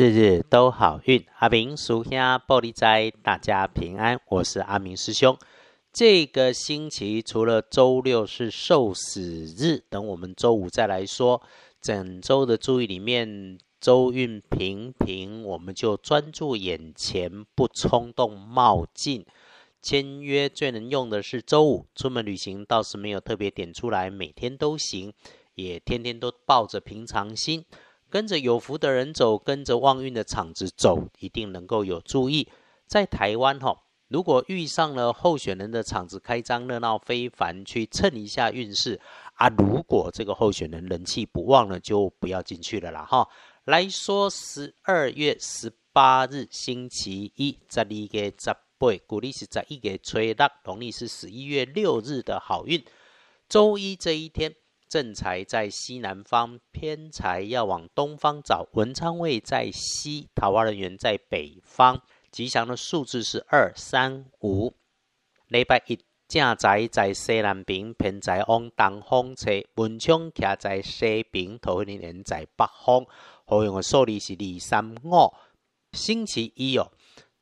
日日都好运。阿明属下玻璃斋，大家平安。我是阿明师兄。这个星期除了周六是受死日，等我们周五再来说。整周的注意里面，周运平平，我们就专注眼前，不冲动冒进。签约最能用的是周五，出门旅行倒是没有特别点出来，每天都行，也天天都抱着平常心。跟着有福的人走，跟着旺运的场子走，一定能够有注意。在台湾哈，如果遇上了候选人的场子开张，热闹非凡，去蹭一下运势啊。如果这个候选人人气不旺了，就不要进去了啦哈。来说十二月十八日星期一，十二月十八，古历是十一月吹六，农历是十一月六日的好运。周一这一天。正财在西南方，偏财要往东方找。文昌位在西，桃花人员在北方。吉祥的数字是二三五。礼拜一正财在西南边，偏财往东方车。文昌徛在西边，桃花人员在北方。好用的数字是二三五。星期一哦。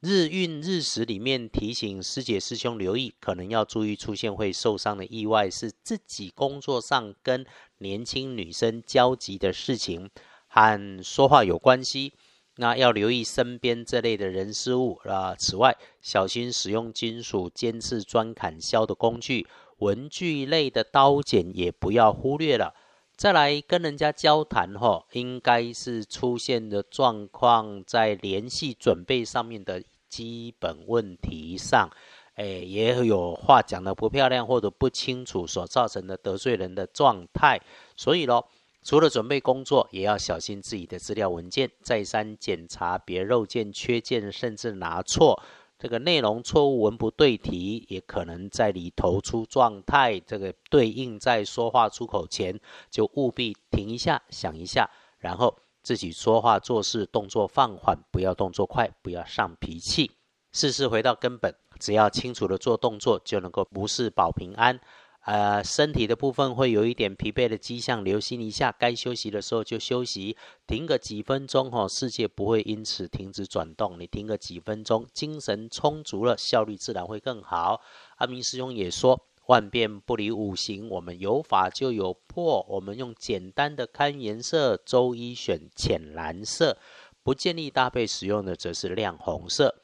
日运日时里面提醒师姐师兄留意，可能要注意出现会受伤的意外，是自己工作上跟年轻女生交集的事情，和说话有关系。那要留意身边这类的人事物啊。此外，小心使用金属尖刺钻砍削的工具，文具类的刀剪也不要忽略了。再来跟人家交谈哈，应该是出现的状况在联系准备上面的。基本问题上，哎，也有话讲的不漂亮或者不清楚所造成的得罪人的状态。所以咯，除了准备工作，也要小心自己的资料文件，再三检查，别漏件、缺件，甚至拿错。这个内容错误、文不对题，也可能在你投出状态。这个对应在说话出口前，就务必停一下，想一下，然后。自己说话做事动作放缓，不要动作快，不要上脾气。事事回到根本，只要清楚的做动作，就能够无事保平安。呃，身体的部分会有一点疲惫的迹象，留心一下，该休息的时候就休息，停个几分钟哈，世界不会因此停止转动。你停个几分钟，精神充足了，效率自然会更好。阿明师兄也说。万变不离五行，我们有法就有破。我们用简单的看颜色，周一选浅蓝色，不建议搭配使用的则是亮红色。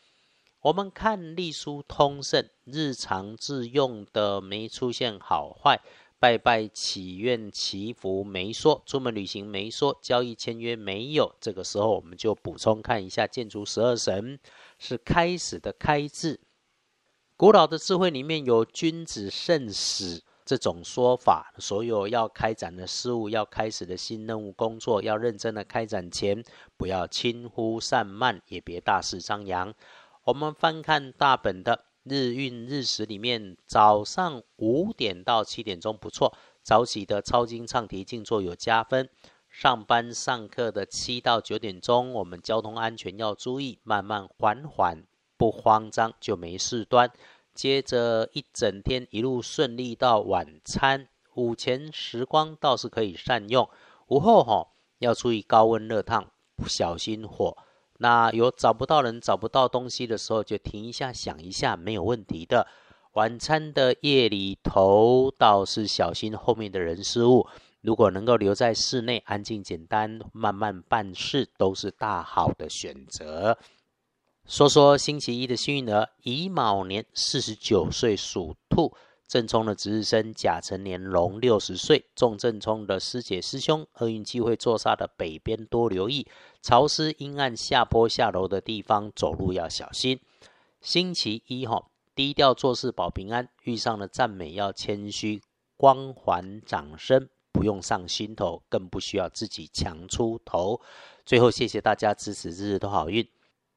我们看隶书通胜，日常自用的没出现好坏，拜拜祈愿祈福没说，出门旅行没说，交易签约没有。这个时候我们就补充看一下建筑十二神是开始的开字。古老的智慧里面有“君子慎始”这种说法，所有要开展的事物、要开始的新任务、工作，要认真的开展前，不要轻忽散漫，也别大肆张扬。我们翻看大本的日运日时里面，早上五点到七点钟不错，早起的抄经唱题静坐有加分。上班上课的七到九点钟，我们交通安全要注意，慢慢缓缓。不慌张就没事端，接着一整天一路顺利到晚餐，午前时光倒是可以善用。午后哈要注意高温热烫，小心火。那有找不到人、找不到东西的时候，就停一下想一下，没有问题的。晚餐的夜里头倒是小心后面的人事物。如果能够留在室内，安静简单，慢慢办事，都是大好的选择。说说星期一的幸运儿，乙卯年四十九岁属兔，正冲的值日生甲辰年龙六十岁，重正冲的师姐师兄，厄运机会坐煞的北边多留意，潮湿阴暗下坡下楼的地方走路要小心。星期一哈，低调做事保平安，遇上了赞美要谦虚，光环掌声不用上心头，更不需要自己强出头。最后谢谢大家支持，日日都好运。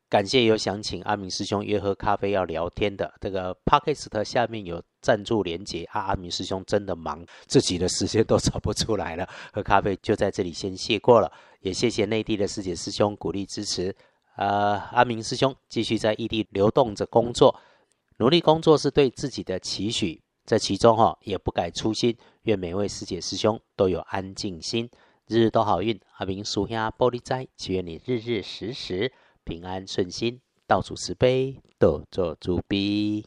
感谢有想请阿明师兄约喝咖啡要聊天的这个 p o c k e t 下面有赞助连接啊，阿明师兄真的忙，自己的时间都找不出来了，喝咖啡就在这里先谢过了，也谢谢内地的师姐师兄鼓励支持，呃，阿明师兄继续在异地流动着工作，努力工作是对自己的期许，这其中哈也不改初心，愿每位师姐师兄都有安静心。日日都好运。阿明属下玻璃斋，祈愿你日日时时平安顺心，到处慈悲，多做主逼。